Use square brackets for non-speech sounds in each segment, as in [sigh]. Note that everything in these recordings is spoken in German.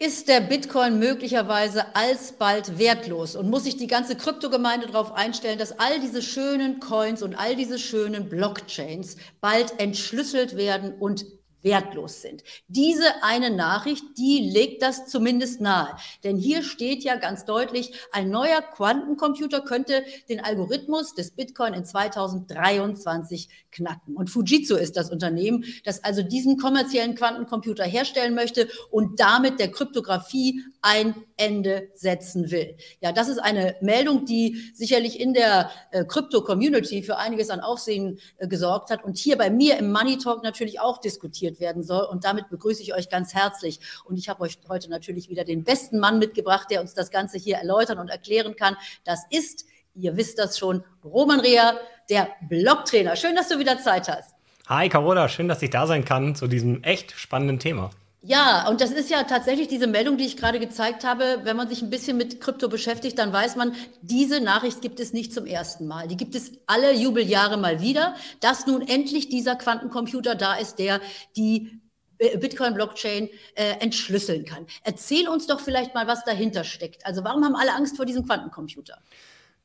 ist der Bitcoin möglicherweise alsbald wertlos? Und muss sich die ganze Kryptogemeinde darauf einstellen, dass all diese schönen Coins und all diese schönen Blockchains bald entschlüsselt werden und wertlos sind. Diese eine Nachricht, die legt das zumindest nahe. Denn hier steht ja ganz deutlich, ein neuer Quantencomputer könnte den Algorithmus des Bitcoin in 2023 knacken. Und Fujitsu ist das Unternehmen, das also diesen kommerziellen Quantencomputer herstellen möchte und damit der Kryptographie ein Ende setzen will. Ja, das ist eine Meldung, die sicherlich in der äh, Krypto-Community für einiges an Aufsehen äh, gesorgt hat und hier bei mir im Money Talk natürlich auch diskutiert werden soll. Und damit begrüße ich euch ganz herzlich. Und ich habe euch heute natürlich wieder den besten Mann mitgebracht, der uns das Ganze hier erläutern und erklären kann. Das ist, ihr wisst das schon, Roman Rea, der Blogtrainer. Schön, dass du wieder Zeit hast. Hi Carola, schön, dass ich da sein kann zu diesem echt spannenden Thema. Ja, und das ist ja tatsächlich diese Meldung, die ich gerade gezeigt habe. Wenn man sich ein bisschen mit Krypto beschäftigt, dann weiß man, diese Nachricht gibt es nicht zum ersten Mal. Die gibt es alle Jubeljahre mal wieder, dass nun endlich dieser Quantencomputer da ist, der die äh, Bitcoin-Blockchain äh, entschlüsseln kann. Erzähl uns doch vielleicht mal, was dahinter steckt. Also warum haben alle Angst vor diesem Quantencomputer?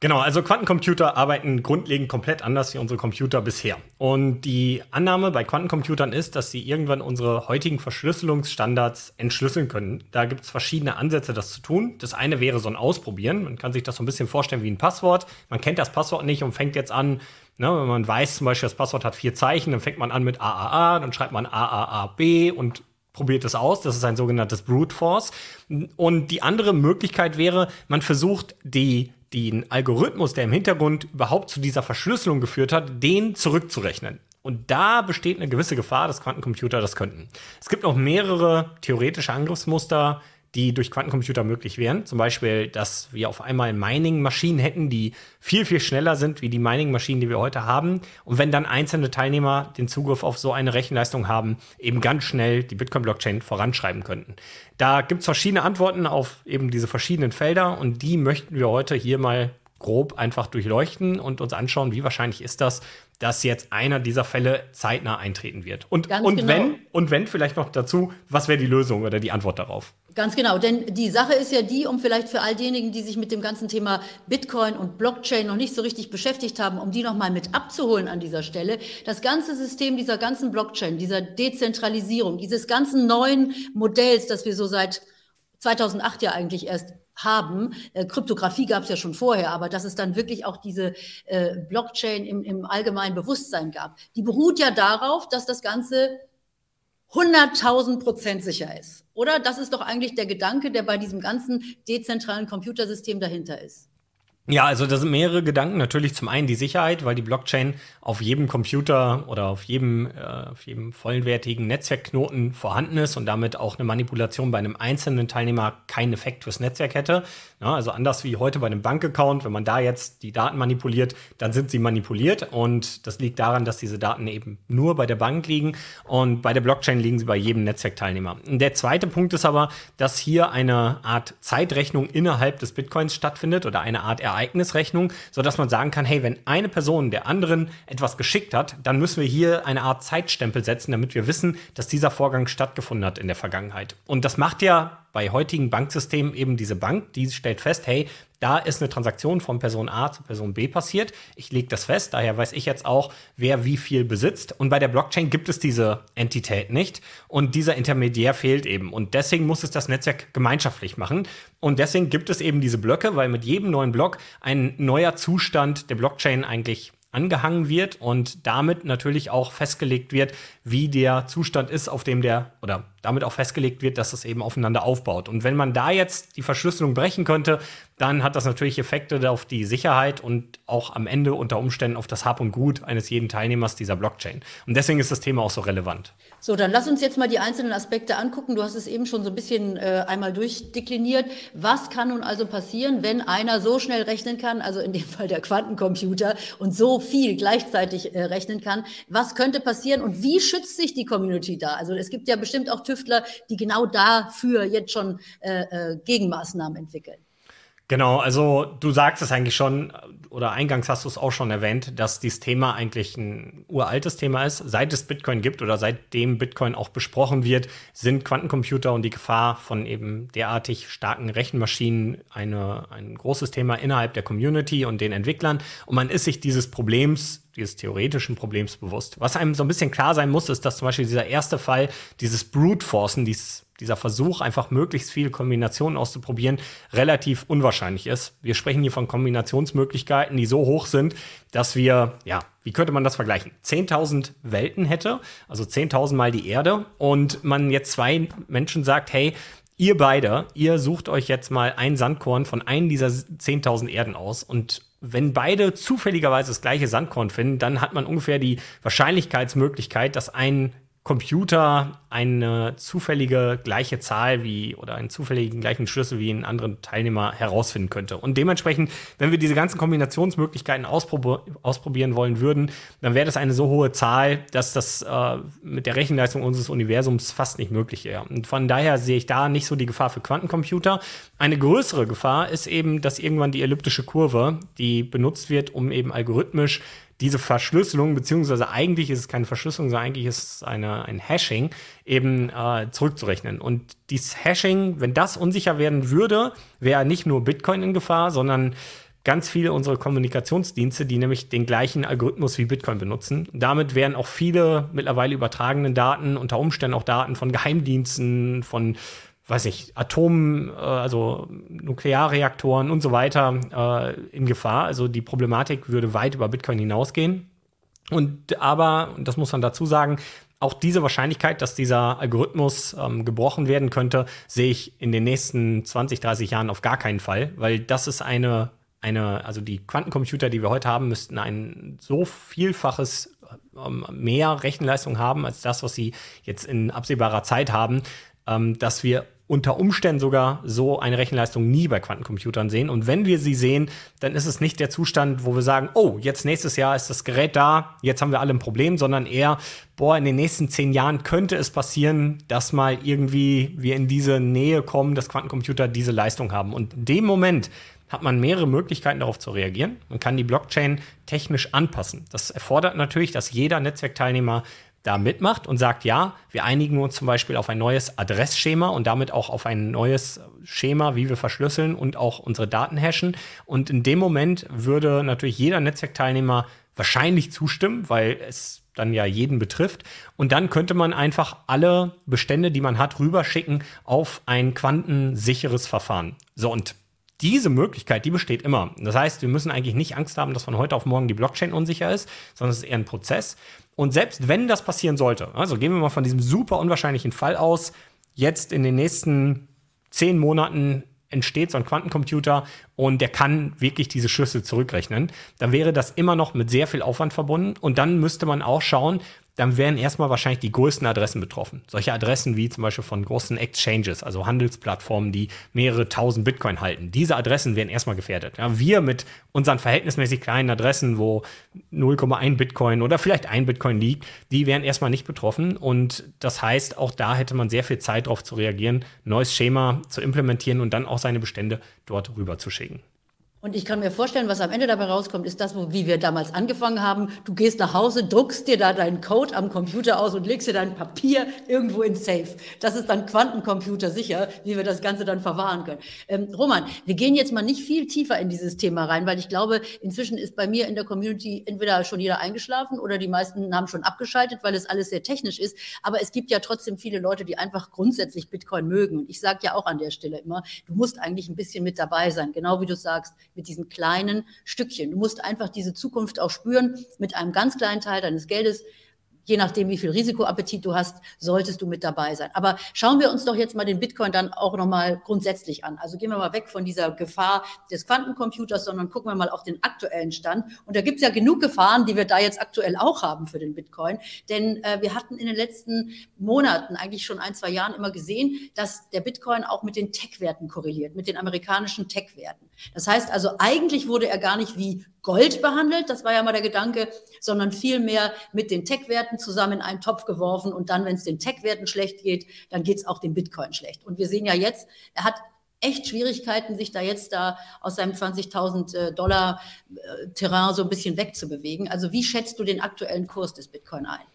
Genau, also Quantencomputer arbeiten grundlegend komplett anders wie unsere Computer bisher. Und die Annahme bei Quantencomputern ist, dass sie irgendwann unsere heutigen Verschlüsselungsstandards entschlüsseln können. Da gibt es verschiedene Ansätze, das zu tun. Das eine wäre so ein Ausprobieren. Man kann sich das so ein bisschen vorstellen wie ein Passwort. Man kennt das Passwort nicht und fängt jetzt an, ne, wenn man weiß zum Beispiel, das Passwort hat vier Zeichen, dann fängt man an mit AAA, dann schreibt man AAAB und probiert es aus. Das ist ein sogenanntes Brute Force. Und die andere Möglichkeit wäre, man versucht, die den Algorithmus, der im Hintergrund überhaupt zu dieser Verschlüsselung geführt hat, den zurückzurechnen. Und da besteht eine gewisse Gefahr, dass Quantencomputer das könnten. Es gibt auch mehrere theoretische Angriffsmuster, die durch Quantencomputer möglich wären. Zum Beispiel, dass wir auf einmal Mining-Maschinen hätten, die viel, viel schneller sind wie die Mining-Maschinen, die wir heute haben. Und wenn dann einzelne Teilnehmer den Zugriff auf so eine Rechenleistung haben, eben ganz schnell die Bitcoin-Blockchain voranschreiben könnten. Da gibt es verschiedene Antworten auf eben diese verschiedenen Felder und die möchten wir heute hier mal grob einfach durchleuchten und uns anschauen, wie wahrscheinlich ist das, dass jetzt einer dieser Fälle zeitnah eintreten wird. Und, und genau. wenn, und wenn vielleicht noch dazu, was wäre die Lösung oder die Antwort darauf? Ganz genau, denn die Sache ist ja die, um vielleicht für all diejenigen, die sich mit dem ganzen Thema Bitcoin und Blockchain noch nicht so richtig beschäftigt haben, um die nochmal mit abzuholen an dieser Stelle. Das ganze System dieser ganzen Blockchain, dieser Dezentralisierung, dieses ganzen neuen Modells, das wir so seit 2008 ja eigentlich erst haben. Äh, Kryptographie gab es ja schon vorher, aber dass es dann wirklich auch diese äh, Blockchain im, im allgemeinen Bewusstsein gab, die beruht ja darauf, dass das Ganze 100.000 Prozent sicher ist. Oder? Das ist doch eigentlich der Gedanke, der bei diesem ganzen dezentralen Computersystem dahinter ist. Ja, also da sind mehrere Gedanken. Natürlich zum einen die Sicherheit, weil die Blockchain auf jedem Computer oder auf jedem, äh, auf jedem vollwertigen Netzwerkknoten vorhanden ist und damit auch eine Manipulation bei einem einzelnen Teilnehmer keinen Effekt fürs Netzwerk hätte. Ja, also anders wie heute bei einem Bankaccount, wenn man da jetzt die Daten manipuliert, dann sind sie manipuliert und das liegt daran, dass diese Daten eben nur bei der Bank liegen und bei der Blockchain liegen sie bei jedem Netzwerkteilnehmer. Der zweite Punkt ist aber, dass hier eine Art Zeitrechnung innerhalb des Bitcoins stattfindet oder eine Art Ereignisrechnung, sodass man sagen kann, hey, wenn eine Person der anderen etwas geschickt hat, dann müssen wir hier eine Art Zeitstempel setzen, damit wir wissen, dass dieser Vorgang stattgefunden hat in der Vergangenheit. Und das macht ja bei heutigen Banksystemen eben diese Bank, die stellt fest, hey, da ist eine Transaktion von Person A zu Person B passiert. Ich lege das fest, daher weiß ich jetzt auch, wer wie viel besitzt. Und bei der Blockchain gibt es diese Entität nicht. Und dieser Intermediär fehlt eben. Und deswegen muss es das Netzwerk gemeinschaftlich machen. Und deswegen gibt es eben diese Blöcke, weil mit jedem neuen Block ein neuer Zustand der Blockchain eigentlich angehangen wird und damit natürlich auch festgelegt wird, wie der Zustand ist, auf dem der oder damit auch festgelegt wird, dass es eben aufeinander aufbaut. Und wenn man da jetzt die Verschlüsselung brechen könnte, dann hat das natürlich Effekte auf die Sicherheit und auch am Ende unter Umständen auf das Hab und Gut eines jeden Teilnehmers dieser Blockchain. Und deswegen ist das Thema auch so relevant. So, dann lass uns jetzt mal die einzelnen Aspekte angucken. Du hast es eben schon so ein bisschen äh, einmal durchdekliniert. Was kann nun also passieren, wenn einer so schnell rechnen kann, also in dem [laughs] Fall der Quantencomputer, und so viel gleichzeitig äh, rechnen kann? Was könnte passieren und wie schützt sich die Community da? Also es gibt ja bestimmt auch Tüftler, die genau dafür jetzt schon äh, äh, Gegenmaßnahmen entwickeln. Genau, also du sagst es eigentlich schon, oder eingangs hast du es auch schon erwähnt, dass dieses Thema eigentlich ein uraltes Thema ist. Seit es Bitcoin gibt oder seitdem Bitcoin auch besprochen wird, sind Quantencomputer und die Gefahr von eben derartig starken Rechenmaschinen eine, ein großes Thema innerhalb der Community und den Entwicklern. Und man ist sich dieses Problems dieses theoretischen Problems bewusst. Was einem so ein bisschen klar sein muss, ist, dass zum Beispiel dieser erste Fall, dieses Brute Forcen, dieses, dieser Versuch, einfach möglichst viele Kombinationen auszuprobieren, relativ unwahrscheinlich ist. Wir sprechen hier von Kombinationsmöglichkeiten, die so hoch sind, dass wir, ja, wie könnte man das vergleichen? 10.000 Welten hätte, also 10.000 mal die Erde, und man jetzt zwei Menschen sagt, hey, ihr beide, ihr sucht euch jetzt mal ein Sandkorn von einem dieser 10.000 Erden aus und wenn beide zufälligerweise das gleiche Sandkorn finden, dann hat man ungefähr die Wahrscheinlichkeitsmöglichkeit, dass ein Computer eine zufällige gleiche Zahl wie oder einen zufälligen gleichen Schlüssel wie ein anderer Teilnehmer herausfinden könnte. Und dementsprechend, wenn wir diese ganzen Kombinationsmöglichkeiten ausprob ausprobieren wollen würden, dann wäre das eine so hohe Zahl, dass das äh, mit der Rechenleistung unseres Universums fast nicht möglich wäre. Und von daher sehe ich da nicht so die Gefahr für Quantencomputer. Eine größere Gefahr ist eben, dass irgendwann die elliptische Kurve, die benutzt wird, um eben algorithmisch diese Verschlüsselung, beziehungsweise eigentlich ist es keine Verschlüsselung, sondern eigentlich ist es eine, ein Hashing, eben äh, zurückzurechnen. Und dieses Hashing, wenn das unsicher werden würde, wäre nicht nur Bitcoin in Gefahr, sondern ganz viele unserer Kommunikationsdienste, die nämlich den gleichen Algorithmus wie Bitcoin benutzen. Damit wären auch viele mittlerweile übertragenen Daten, unter Umständen auch Daten von Geheimdiensten, von weiß ich, Atom, äh, also Nuklearreaktoren und so weiter äh, in Gefahr. Also die Problematik würde weit über Bitcoin hinausgehen. Und aber, und das muss man dazu sagen, auch diese Wahrscheinlichkeit, dass dieser Algorithmus ähm, gebrochen werden könnte, sehe ich in den nächsten 20, 30 Jahren auf gar keinen Fall, weil das ist eine, eine, also die Quantencomputer, die wir heute haben, müssten ein so vielfaches ähm, mehr Rechenleistung haben als das, was sie jetzt in absehbarer Zeit haben, ähm, dass wir unter Umständen sogar so eine Rechenleistung nie bei Quantencomputern sehen. Und wenn wir sie sehen, dann ist es nicht der Zustand, wo wir sagen, oh, jetzt nächstes Jahr ist das Gerät da, jetzt haben wir alle ein Problem, sondern eher, boah, in den nächsten zehn Jahren könnte es passieren, dass mal irgendwie wir in diese Nähe kommen, dass Quantencomputer diese Leistung haben. Und in dem Moment hat man mehrere Möglichkeiten darauf zu reagieren. Man kann die Blockchain technisch anpassen. Das erfordert natürlich, dass jeder Netzwerkteilnehmer da mitmacht und sagt, ja, wir einigen uns zum Beispiel auf ein neues Adressschema und damit auch auf ein neues Schema, wie wir verschlüsseln und auch unsere Daten hashen. Und in dem Moment würde natürlich jeder Netzwerkteilnehmer wahrscheinlich zustimmen, weil es dann ja jeden betrifft. Und dann könnte man einfach alle Bestände, die man hat, rüberschicken auf ein quantensicheres Verfahren. So, und diese Möglichkeit, die besteht immer. Das heißt, wir müssen eigentlich nicht Angst haben, dass von heute auf morgen die Blockchain unsicher ist, sondern es ist eher ein Prozess. Und selbst wenn das passieren sollte, also gehen wir mal von diesem super unwahrscheinlichen Fall aus, jetzt in den nächsten zehn Monaten entsteht so ein Quantencomputer und der kann wirklich diese Schlüssel zurückrechnen, dann wäre das immer noch mit sehr viel Aufwand verbunden. Und dann müsste man auch schauen, dann wären erstmal wahrscheinlich die größten Adressen betroffen. Solche Adressen wie zum Beispiel von großen Exchanges, also Handelsplattformen, die mehrere tausend Bitcoin halten. Diese Adressen wären erstmal gefährdet. Ja, wir mit unseren verhältnismäßig kleinen Adressen, wo 0,1 Bitcoin oder vielleicht ein Bitcoin liegt, die wären erstmal nicht betroffen. Und das heißt, auch da hätte man sehr viel Zeit darauf zu reagieren, neues Schema zu implementieren und dann auch seine Bestände dort rüber zu schicken. Und ich kann mir vorstellen, was am Ende dabei rauskommt, ist das, wie wir damals angefangen haben. Du gehst nach Hause, druckst dir da deinen Code am Computer aus und legst dir dein Papier irgendwo ins Safe. Das ist dann Quantencomputer sicher, wie wir das Ganze dann verwahren können. Ähm, Roman, wir gehen jetzt mal nicht viel tiefer in dieses Thema rein, weil ich glaube, inzwischen ist bei mir in der Community entweder schon jeder eingeschlafen oder die meisten haben schon abgeschaltet, weil es alles sehr technisch ist. Aber es gibt ja trotzdem viele Leute, die einfach grundsätzlich Bitcoin mögen. Und ich sage ja auch an der Stelle immer, du musst eigentlich ein bisschen mit dabei sein, genau wie du sagst mit diesen kleinen Stückchen. Du musst einfach diese Zukunft auch spüren mit einem ganz kleinen Teil deines Geldes je nachdem, wie viel Risikoappetit du hast, solltest du mit dabei sein. Aber schauen wir uns doch jetzt mal den Bitcoin dann auch nochmal grundsätzlich an. Also gehen wir mal weg von dieser Gefahr des Quantencomputers, sondern gucken wir mal auf den aktuellen Stand. Und da gibt es ja genug Gefahren, die wir da jetzt aktuell auch haben für den Bitcoin. Denn äh, wir hatten in den letzten Monaten, eigentlich schon ein, zwei Jahren immer gesehen, dass der Bitcoin auch mit den Tech-Werten korreliert, mit den amerikanischen Tech-Werten. Das heißt also, eigentlich wurde er gar nicht wie Gold behandelt, das war ja mal der Gedanke, sondern vielmehr mit den Tech-Werten zusammen in einen Topf geworfen und dann, wenn es den Tech-Werten schlecht geht, dann geht es auch dem Bitcoin schlecht. Und wir sehen ja jetzt, er hat echt Schwierigkeiten, sich da jetzt da aus seinem 20.000 äh, Dollar äh, Terrain so ein bisschen wegzubewegen. Also wie schätzt du den aktuellen Kurs des Bitcoin ein?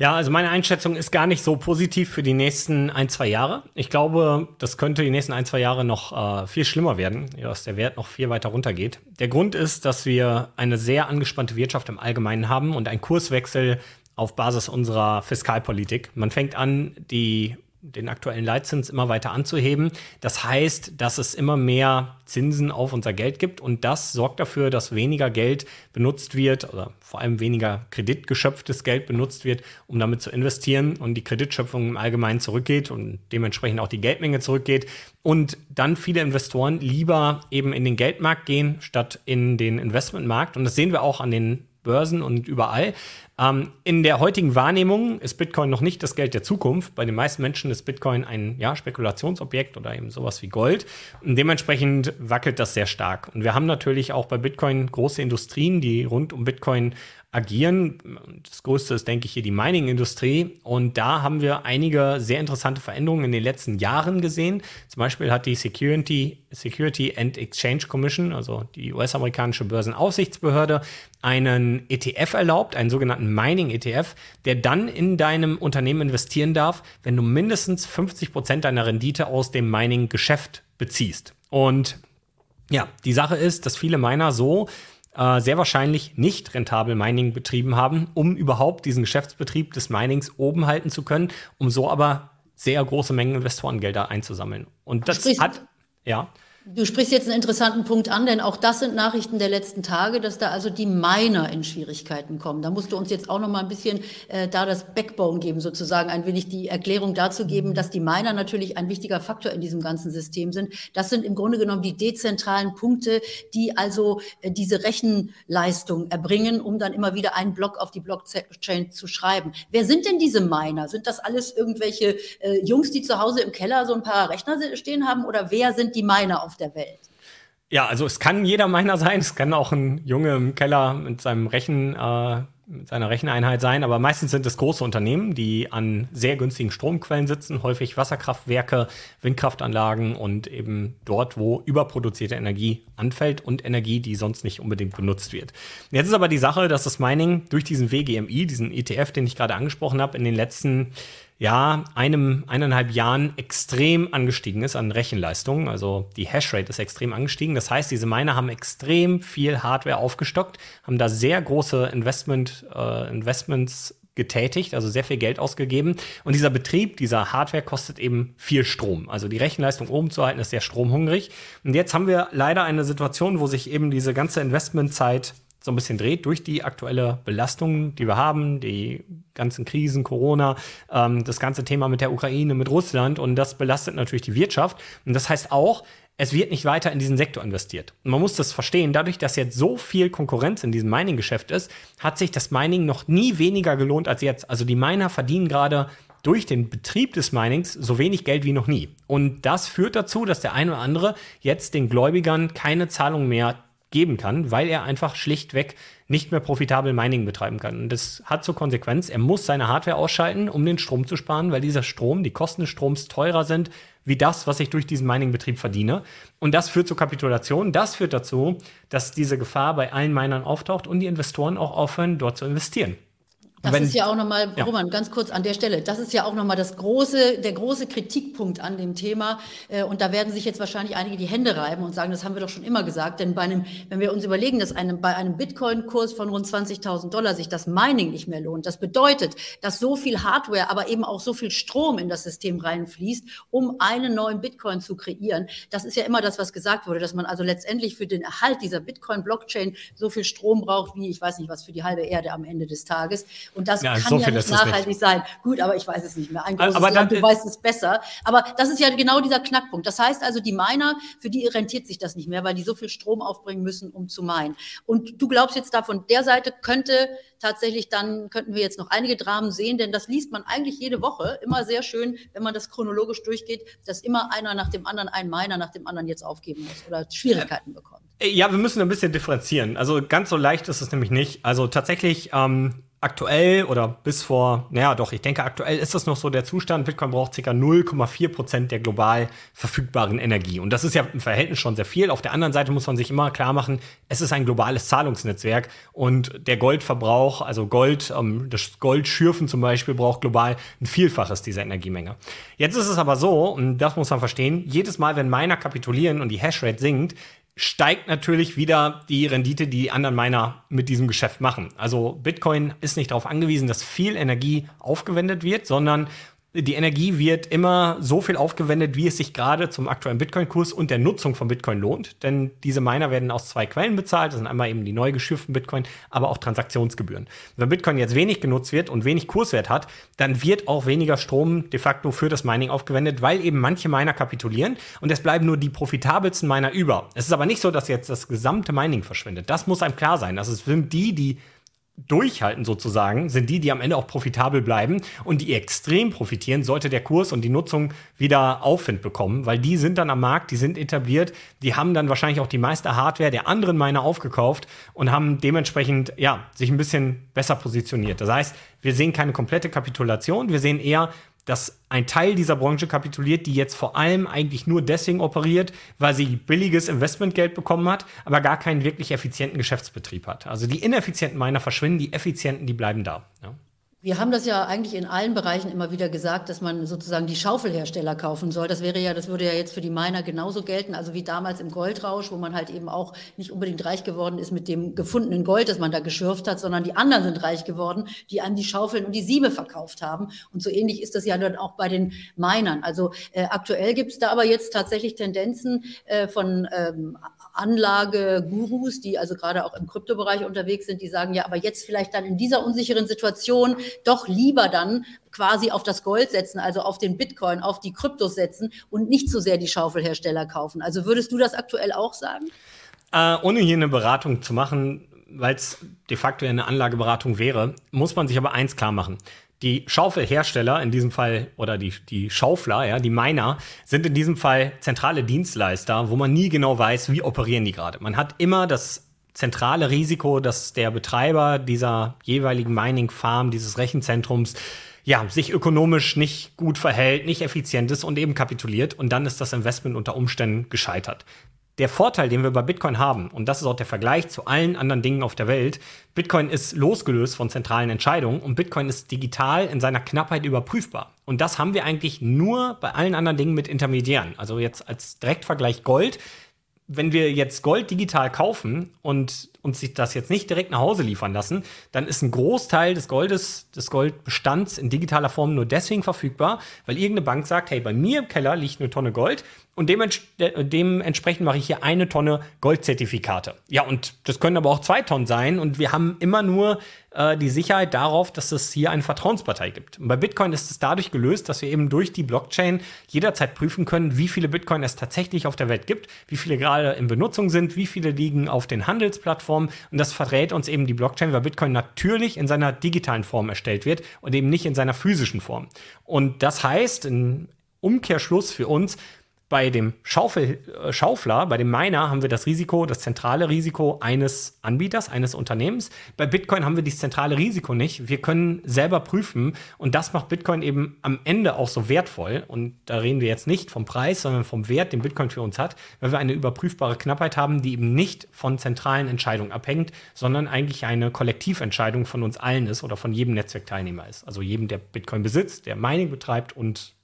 Ja, also meine Einschätzung ist gar nicht so positiv für die nächsten ein, zwei Jahre. Ich glaube, das könnte die nächsten ein, zwei Jahre noch äh, viel schlimmer werden, dass der Wert noch viel weiter runtergeht. Der Grund ist, dass wir eine sehr angespannte Wirtschaft im Allgemeinen haben und ein Kurswechsel auf Basis unserer Fiskalpolitik. Man fängt an, die den aktuellen Leitzins immer weiter anzuheben. Das heißt, dass es immer mehr Zinsen auf unser Geld gibt und das sorgt dafür, dass weniger Geld benutzt wird oder vor allem weniger kreditgeschöpftes Geld benutzt wird, um damit zu investieren und die Kreditschöpfung im Allgemeinen zurückgeht und dementsprechend auch die Geldmenge zurückgeht und dann viele Investoren lieber eben in den Geldmarkt gehen statt in den Investmentmarkt und das sehen wir auch an den Börsen und überall. Ähm, in der heutigen Wahrnehmung ist Bitcoin noch nicht das Geld der Zukunft. Bei den meisten Menschen ist Bitcoin ein ja, Spekulationsobjekt oder eben sowas wie Gold. Und dementsprechend wackelt das sehr stark. Und wir haben natürlich auch bei Bitcoin große Industrien, die rund um Bitcoin agieren. Das größte ist, denke ich, hier die Mining-Industrie. Und da haben wir einige sehr interessante Veränderungen in den letzten Jahren gesehen. Zum Beispiel hat die Security, Security and Exchange Commission, also die US-amerikanische Börsenaufsichtsbehörde, einen ETF erlaubt, einen sogenannten Mining-ETF, der dann in deinem Unternehmen investieren darf, wenn du mindestens 50 Prozent deiner Rendite aus dem Mining-Geschäft beziehst. Und ja, die Sache ist, dass viele Miner so äh, sehr wahrscheinlich nicht rentabel Mining betrieben haben, um überhaupt diesen Geschäftsbetrieb des Minings oben halten zu können, um so aber sehr große Mengen Investorengelder einzusammeln. Und das hat, ja. Du sprichst jetzt einen interessanten Punkt an, denn auch das sind Nachrichten der letzten Tage, dass da also die Miner in Schwierigkeiten kommen. Da musst du uns jetzt auch noch mal ein bisschen äh, da das Backbone geben, sozusagen ein wenig die Erklärung dazu geben, dass die Miner natürlich ein wichtiger Faktor in diesem ganzen System sind. Das sind im Grunde genommen die dezentralen Punkte, die also äh, diese Rechenleistung erbringen, um dann immer wieder einen Block auf die Blockchain zu schreiben. Wer sind denn diese Miner? Sind das alles irgendwelche äh, Jungs, die zu Hause im Keller so ein paar Rechner stehen haben oder wer sind die Miner auf der Welt. Ja, also es kann jeder Miner sein, es kann auch ein Junge im Keller mit seinem Rechen, äh, mit seiner Recheneinheit sein, aber meistens sind es große Unternehmen, die an sehr günstigen Stromquellen sitzen, häufig Wasserkraftwerke, Windkraftanlagen und eben dort, wo überproduzierte Energie anfällt und Energie, die sonst nicht unbedingt benutzt wird. Jetzt ist aber die Sache, dass das Mining durch diesen WGMI, diesen ETF, den ich gerade angesprochen habe, in den letzten ja, einem, eineinhalb Jahren extrem angestiegen ist an Rechenleistung. Also die Hashrate ist extrem angestiegen. Das heißt, diese Miner haben extrem viel Hardware aufgestockt, haben da sehr große Investment, äh, Investments getätigt, also sehr viel Geld ausgegeben. Und dieser Betrieb, dieser Hardware kostet eben viel Strom. Also die Rechenleistung oben zu halten, ist sehr stromhungrig. Und jetzt haben wir leider eine Situation, wo sich eben diese ganze Investmentzeit so ein bisschen dreht durch die aktuelle Belastung, die wir haben, die ganzen Krisen, Corona, ähm, das ganze Thema mit der Ukraine, mit Russland und das belastet natürlich die Wirtschaft. Und das heißt auch, es wird nicht weiter in diesen Sektor investiert. Und man muss das verstehen, dadurch, dass jetzt so viel Konkurrenz in diesem Mining-Geschäft ist, hat sich das Mining noch nie weniger gelohnt als jetzt. Also die Miner verdienen gerade durch den Betrieb des Minings so wenig Geld wie noch nie. Und das führt dazu, dass der eine oder andere jetzt den Gläubigern keine Zahlung mehr geben kann, weil er einfach schlichtweg nicht mehr profitabel Mining betreiben kann. Und das hat zur Konsequenz, er muss seine Hardware ausschalten, um den Strom zu sparen, weil dieser Strom, die Kosten des Stroms teurer sind wie das, was ich durch diesen Mining-Betrieb verdiene. Und das führt zur Kapitulation. Das führt dazu, dass diese Gefahr bei allen Minern auftaucht und die Investoren auch aufhören, dort zu investieren. Das Wenn, ist ja auch nochmal, ja. Roman, ganz kurz an der Stelle, das ist ja auch nochmal das große, der große Kritikpunkt an dem Thema. Äh, und da werden sich jetzt wahrscheinlich einige die Hände reiben und sagen, das haben wir doch schon immer gesagt. Denn bei einem, wenn wir uns überlegen, dass einem, bei einem Bitcoin-Kurs von rund 20.000 Dollar sich das Mining nicht mehr lohnt, das bedeutet, dass so viel Hardware, aber eben auch so viel Strom in das System reinfließt, um einen neuen Bitcoin zu kreieren. Das ist ja immer das, was gesagt wurde, dass man also letztendlich für den Erhalt dieser Bitcoin-Blockchain so viel Strom braucht, wie ich weiß nicht was, für die halbe Erde am Ende des Tages. Und das ja, kann so ja nicht nachhaltig nicht. sein. Gut, aber ich weiß es nicht mehr. Ein großes aber Land, du weißt es besser. Aber das ist ja genau dieser Knackpunkt. Das heißt also, die Miner, für die rentiert sich das nicht mehr, weil die so viel Strom aufbringen müssen, um zu meinen. Und du glaubst jetzt da von der Seite könnte tatsächlich dann, könnten wir jetzt noch einige Dramen sehen, denn das liest man eigentlich jede Woche immer sehr schön, wenn man das chronologisch durchgeht, dass immer einer nach dem anderen, ein Miner nach dem anderen jetzt aufgeben muss oder Schwierigkeiten bekommt. Ja, wir müssen ein bisschen differenzieren. Also ganz so leicht ist es nämlich nicht. Also tatsächlich ähm, aktuell oder bis vor, naja, doch, ich denke, aktuell ist das noch so der Zustand. Bitcoin braucht ca. 0,4 Prozent der global verfügbaren Energie. Und das ist ja im Verhältnis schon sehr viel. Auf der anderen Seite muss man sich immer klar machen, es ist ein globales Zahlungsnetzwerk und der Goldverbrauch, also Gold, ähm, das Goldschürfen zum Beispiel, braucht global ein Vielfaches dieser Energiemenge. Jetzt ist es aber so, und das muss man verstehen, jedes Mal, wenn Miner kapitulieren und die Hashrate sinkt, steigt natürlich wieder die Rendite, die anderen Miner mit diesem Geschäft machen. Also Bitcoin ist nicht darauf angewiesen, dass viel Energie aufgewendet wird, sondern die Energie wird immer so viel aufgewendet, wie es sich gerade zum aktuellen Bitcoin-Kurs und der Nutzung von Bitcoin lohnt. Denn diese Miner werden aus zwei Quellen bezahlt. Das sind einmal eben die neu geschürften Bitcoin, aber auch Transaktionsgebühren. Wenn Bitcoin jetzt wenig genutzt wird und wenig Kurswert hat, dann wird auch weniger Strom de facto für das Mining aufgewendet, weil eben manche Miner kapitulieren und es bleiben nur die profitabelsten Miner über. Es ist aber nicht so, dass jetzt das gesamte Mining verschwindet. Das muss einem klar sein. Das sind die, die durchhalten sozusagen, sind die, die am Ende auch profitabel bleiben und die extrem profitieren, sollte der Kurs und die Nutzung wieder Aufwind bekommen, weil die sind dann am Markt, die sind etabliert, die haben dann wahrscheinlich auch die meiste Hardware der anderen Miner aufgekauft und haben dementsprechend ja, sich ein bisschen besser positioniert. Das heißt, wir sehen keine komplette Kapitulation, wir sehen eher dass ein Teil dieser Branche kapituliert, die jetzt vor allem eigentlich nur deswegen operiert, weil sie billiges Investmentgeld bekommen hat, aber gar keinen wirklich effizienten Geschäftsbetrieb hat. Also die ineffizienten Miner verschwinden, die effizienten, die bleiben da. Ja. Wir haben das ja eigentlich in allen Bereichen immer wieder gesagt, dass man sozusagen die Schaufelhersteller kaufen soll. Das wäre ja, das würde ja jetzt für die Miner genauso gelten, also wie damals im Goldrausch, wo man halt eben auch nicht unbedingt reich geworden ist mit dem gefundenen Gold, das man da geschürft hat, sondern die anderen sind reich geworden, die einem die Schaufeln und die Siebe verkauft haben. Und so ähnlich ist das ja dann auch bei den Minern. Also äh, aktuell gibt es da aber jetzt tatsächlich Tendenzen äh, von ähm, Anlagegurus, die also gerade auch im Kryptobereich unterwegs sind, die sagen ja, aber jetzt vielleicht dann in dieser unsicheren Situation doch lieber dann quasi auf das Gold setzen, also auf den Bitcoin, auf die Kryptos setzen und nicht so sehr die Schaufelhersteller kaufen. Also würdest du das aktuell auch sagen? Äh, ohne hier eine Beratung zu machen, weil es de facto eine Anlageberatung wäre, muss man sich aber eins klar machen. Die Schaufelhersteller in diesem Fall oder die, die Schaufler, ja, die Miner, sind in diesem Fall zentrale Dienstleister, wo man nie genau weiß, wie operieren die gerade. Man hat immer das zentrale Risiko, dass der Betreiber dieser jeweiligen Mining Farm, dieses Rechenzentrums, ja, sich ökonomisch nicht gut verhält, nicht effizient ist und eben kapituliert und dann ist das Investment unter Umständen gescheitert. Der Vorteil, den wir bei Bitcoin haben, und das ist auch der Vergleich zu allen anderen Dingen auf der Welt, Bitcoin ist losgelöst von zentralen Entscheidungen und Bitcoin ist digital in seiner Knappheit überprüfbar. Und das haben wir eigentlich nur bei allen anderen Dingen mit Intermediären. Also jetzt als Direktvergleich Gold wenn wir jetzt Gold digital kaufen und uns sich das jetzt nicht direkt nach Hause liefern lassen, dann ist ein Großteil des Goldes, des Goldbestands in digitaler Form nur deswegen verfügbar, weil irgendeine Bank sagt, hey, bei mir im Keller liegt eine Tonne Gold und dementsprechend mache ich hier eine Tonne Goldzertifikate. Ja, und das können aber auch zwei Tonnen sein und wir haben immer nur äh, die Sicherheit darauf, dass es hier eine Vertrauenspartei gibt. Und bei Bitcoin ist es dadurch gelöst, dass wir eben durch die Blockchain jederzeit prüfen können, wie viele Bitcoin es tatsächlich auf der Welt gibt, wie viele gerade in Benutzung sind, wie viele liegen auf den Handelsplattformen. Und das verrät uns eben die Blockchain, weil Bitcoin natürlich in seiner digitalen Form erstellt wird und eben nicht in seiner physischen Form. Und das heißt, im Umkehrschluss für uns, bei dem Schaufel, äh, Schaufler, bei dem Miner haben wir das Risiko, das zentrale Risiko eines Anbieters, eines Unternehmens. Bei Bitcoin haben wir dieses zentrale Risiko nicht. Wir können selber prüfen und das macht Bitcoin eben am Ende auch so wertvoll. Und da reden wir jetzt nicht vom Preis, sondern vom Wert, den Bitcoin für uns hat, weil wir eine überprüfbare Knappheit haben, die eben nicht von zentralen Entscheidungen abhängt, sondern eigentlich eine Kollektiventscheidung von uns allen ist oder von jedem Netzwerkteilnehmer ist. Also jedem, der Bitcoin besitzt, der Mining betreibt und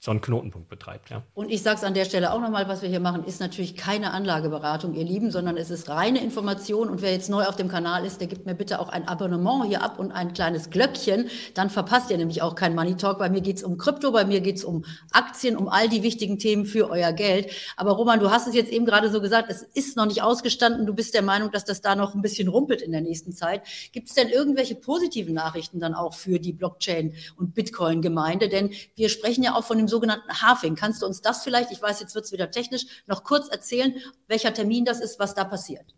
so einen Knotenpunkt betreibt. Ja. Und ich sage es an der Stelle auch nochmal, was wir hier machen, ist natürlich keine Anlageberatung, ihr Lieben, sondern es ist reine Information. Und wer jetzt neu auf dem Kanal ist, der gibt mir bitte auch ein Abonnement hier ab und ein kleines Glöckchen. Dann verpasst ihr nämlich auch kein Money Talk. Bei mir geht es um Krypto, bei mir geht es um Aktien, um all die wichtigen Themen für euer Geld. Aber Roman, du hast es jetzt eben gerade so gesagt, es ist noch nicht ausgestanden. Du bist der Meinung, dass das da noch ein bisschen rumpelt in der nächsten Zeit. Gibt es denn irgendwelche positiven Nachrichten dann auch für die Blockchain- und Bitcoin-Gemeinde? Denn wir sprechen ja auch von dem sogenannten Halving. Kannst du uns das vielleicht, ich weiß, jetzt wird es wieder technisch, noch kurz erzählen, welcher Termin das ist, was da passiert?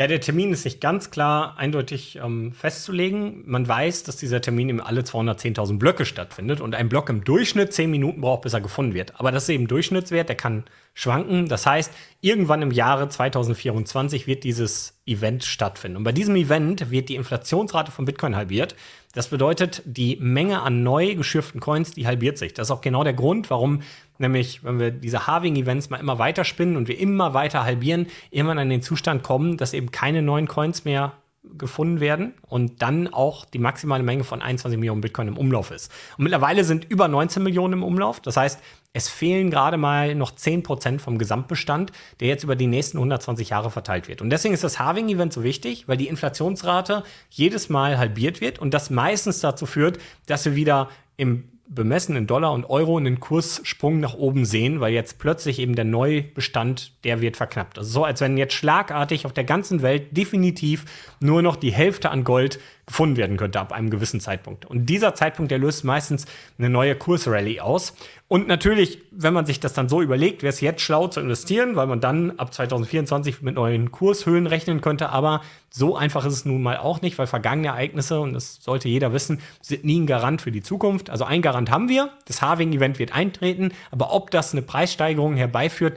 Ja, der Termin ist nicht ganz klar eindeutig ähm, festzulegen. Man weiß, dass dieser Termin eben alle 210.000 Blöcke stattfindet und ein Block im Durchschnitt 10 Minuten braucht, bis er gefunden wird. Aber das ist eben Durchschnittswert, der kann schwanken. Das heißt, irgendwann im Jahre 2024 wird dieses Event stattfinden. Und bei diesem Event wird die Inflationsrate von Bitcoin halbiert. Das bedeutet, die Menge an neu geschürften Coins, die halbiert sich. Das ist auch genau der Grund, warum nämlich, wenn wir diese Halving-Events mal immer weiter spinnen und wir immer weiter halbieren, irgendwann an den Zustand kommen, dass eben keine neuen Coins mehr gefunden werden und dann auch die maximale Menge von 21 Millionen Bitcoin im Umlauf ist. Und mittlerweile sind über 19 Millionen im Umlauf. Das heißt, es fehlen gerade mal noch 10% vom Gesamtbestand, der jetzt über die nächsten 120 Jahre verteilt wird. Und deswegen ist das Halving-Event so wichtig, weil die Inflationsrate jedes Mal halbiert wird und das meistens dazu führt, dass wir wieder im bemessen in Dollar und Euro einen Kurssprung nach oben sehen, weil jetzt plötzlich eben der Neubestand, der wird verknappt. Also so, als wenn jetzt schlagartig auf der ganzen Welt definitiv nur noch die Hälfte an Gold gefunden werden könnte ab einem gewissen Zeitpunkt. Und dieser Zeitpunkt, der löst meistens eine neue Kursrallye aus. Und natürlich, wenn man sich das dann so überlegt, wäre es jetzt schlau zu investieren, weil man dann ab 2024 mit neuen Kurshöhen rechnen könnte. Aber so einfach ist es nun mal auch nicht, weil vergangene Ereignisse, und das sollte jeder wissen, sind nie ein Garant für die Zukunft. Also ein Garant haben wir, das Halving-Event wird eintreten, aber ob das eine Preissteigerung herbeiführt,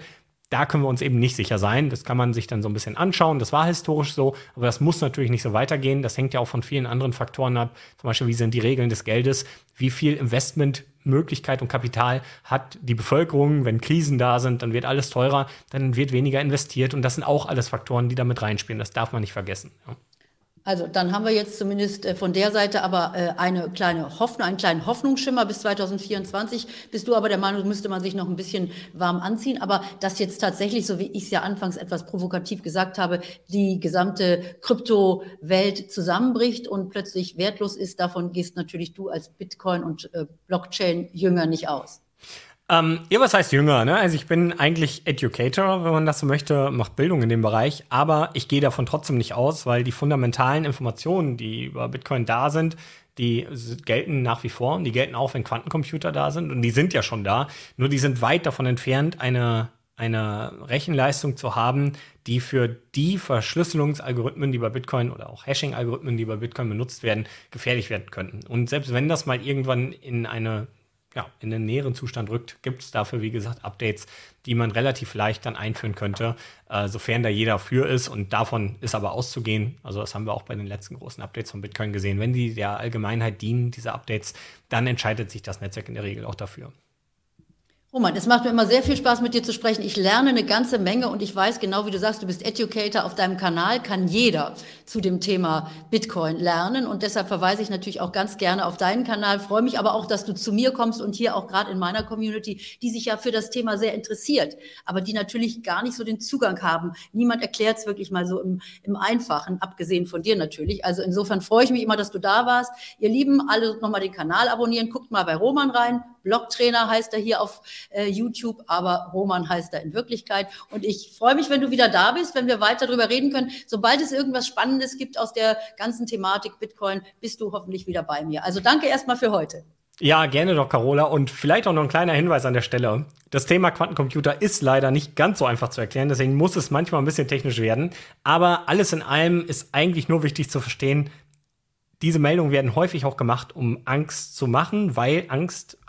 da können wir uns eben nicht sicher sein. Das kann man sich dann so ein bisschen anschauen. Das war historisch so, aber das muss natürlich nicht so weitergehen. Das hängt ja auch von vielen anderen Faktoren ab. Zum Beispiel, wie sind die Regeln des Geldes? Wie viel Investmentmöglichkeit und Kapital hat die Bevölkerung? Wenn Krisen da sind, dann wird alles teurer, dann wird weniger investiert. Und das sind auch alles Faktoren, die damit reinspielen. Das darf man nicht vergessen. Ja. Also dann haben wir jetzt zumindest äh, von der Seite aber äh, eine kleine Hoffnung, einen kleinen Hoffnungsschimmer bis 2024. Bist du aber der Meinung, müsste man sich noch ein bisschen warm anziehen. Aber dass jetzt tatsächlich, so wie ich es ja anfangs etwas provokativ gesagt habe, die gesamte Kryptowelt zusammenbricht und plötzlich wertlos ist, davon gehst natürlich du als Bitcoin- und äh, Blockchain-Jünger nicht aus. Ähm, ja, was heißt jünger? Ne? Also ich bin eigentlich Educator, wenn man das so möchte, macht Bildung in dem Bereich, aber ich gehe davon trotzdem nicht aus, weil die fundamentalen Informationen, die über Bitcoin da sind, die gelten nach wie vor und die gelten auch, wenn Quantencomputer da sind und die sind ja schon da, nur die sind weit davon entfernt, eine, eine Rechenleistung zu haben, die für die Verschlüsselungsalgorithmen, die bei Bitcoin oder auch Hashing-Algorithmen, die bei Bitcoin benutzt werden, gefährlich werden könnten. Und selbst wenn das mal irgendwann in eine ja, in den näheren Zustand rückt, gibt es dafür, wie gesagt, Updates, die man relativ leicht dann einführen könnte, äh, sofern da jeder für ist. Und davon ist aber auszugehen. Also das haben wir auch bei den letzten großen Updates von Bitcoin gesehen. Wenn die der Allgemeinheit dienen, diese Updates, dann entscheidet sich das Netzwerk in der Regel auch dafür. Roman, es macht mir immer sehr viel Spaß, mit dir zu sprechen. Ich lerne eine ganze Menge und ich weiß genau, wie du sagst, du bist Educator. Auf deinem Kanal kann jeder zu dem Thema Bitcoin lernen und deshalb verweise ich natürlich auch ganz gerne auf deinen Kanal. Freue mich aber auch, dass du zu mir kommst und hier auch gerade in meiner Community, die sich ja für das Thema sehr interessiert, aber die natürlich gar nicht so den Zugang haben. Niemand erklärt es wirklich mal so im, im Einfachen, abgesehen von dir natürlich. Also insofern freue ich mich immer, dass du da warst. Ihr Lieben, alle nochmal den Kanal abonnieren. Guckt mal bei Roman rein. Blogtrainer heißt er hier auf äh, YouTube, aber Roman heißt er in Wirklichkeit. Und ich freue mich, wenn du wieder da bist, wenn wir weiter darüber reden können. Sobald es irgendwas Spannendes gibt aus der ganzen Thematik Bitcoin, bist du hoffentlich wieder bei mir. Also danke erstmal für heute. Ja, gerne doch, Carola. Und vielleicht auch noch ein kleiner Hinweis an der Stelle. Das Thema Quantencomputer ist leider nicht ganz so einfach zu erklären, deswegen muss es manchmal ein bisschen technisch werden. Aber alles in allem ist eigentlich nur wichtig zu verstehen, diese Meldungen werden häufig auch gemacht, um Angst zu machen, weil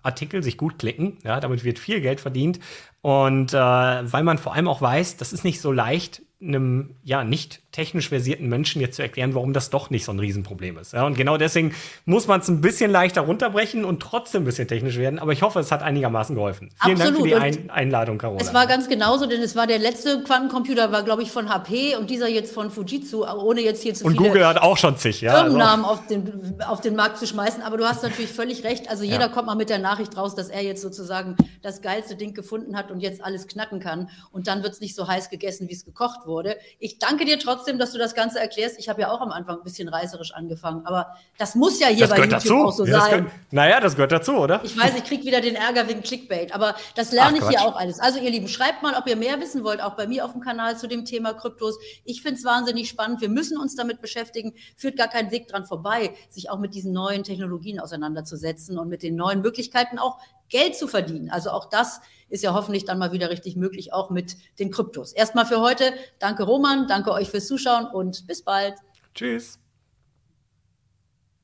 Angstartikel sich gut klicken. Ja, damit wird viel Geld verdient. Und äh, weil man vor allem auch weiß, das ist nicht so leicht, einem ja nicht technisch versierten Menschen jetzt zu erklären, warum das doch nicht so ein Riesenproblem ist. Ja, und genau deswegen muss man es ein bisschen leichter runterbrechen und trotzdem ein bisschen technisch werden. Aber ich hoffe, es hat einigermaßen geholfen. Vielen Absolut. Dank für die Ein Einladung, Carola. Es war ganz genauso, denn es war der letzte Quantencomputer, war glaube ich von HP und dieser jetzt von Fujitsu, ohne jetzt hier zu und viele Google hat auch schon zig, ja. Firmennamen also. auf, den, auf den Markt zu schmeißen. Aber du hast natürlich völlig recht. Also jeder ja. kommt mal mit der Nachricht raus, dass er jetzt sozusagen das geilste Ding gefunden hat und jetzt alles knacken kann. Und dann wird es nicht so heiß gegessen, wie es gekocht wurde. Ich danke dir trotzdem, dass du das Ganze erklärst. Ich habe ja auch am Anfang ein bisschen reißerisch angefangen, aber das muss ja hier das bei YouTube dazu. auch so ja, sein. Gehört, naja, das gehört dazu, oder? Ich weiß, ich kriege wieder den Ärger wegen Clickbait, aber das lerne Ach, ich hier auch alles. Also ihr Lieben, schreibt mal, ob ihr mehr wissen wollt, auch bei mir auf dem Kanal zu dem Thema Kryptos. Ich finde es wahnsinnig spannend. Wir müssen uns damit beschäftigen. Führt gar keinen Weg dran vorbei, sich auch mit diesen neuen Technologien auseinanderzusetzen und mit den neuen Möglichkeiten auch Geld zu verdienen. Also auch das ist ja hoffentlich dann mal wieder richtig möglich, auch mit den Kryptos. Erstmal für heute. Danke Roman, danke euch fürs Zuschauen und bis bald. Tschüss.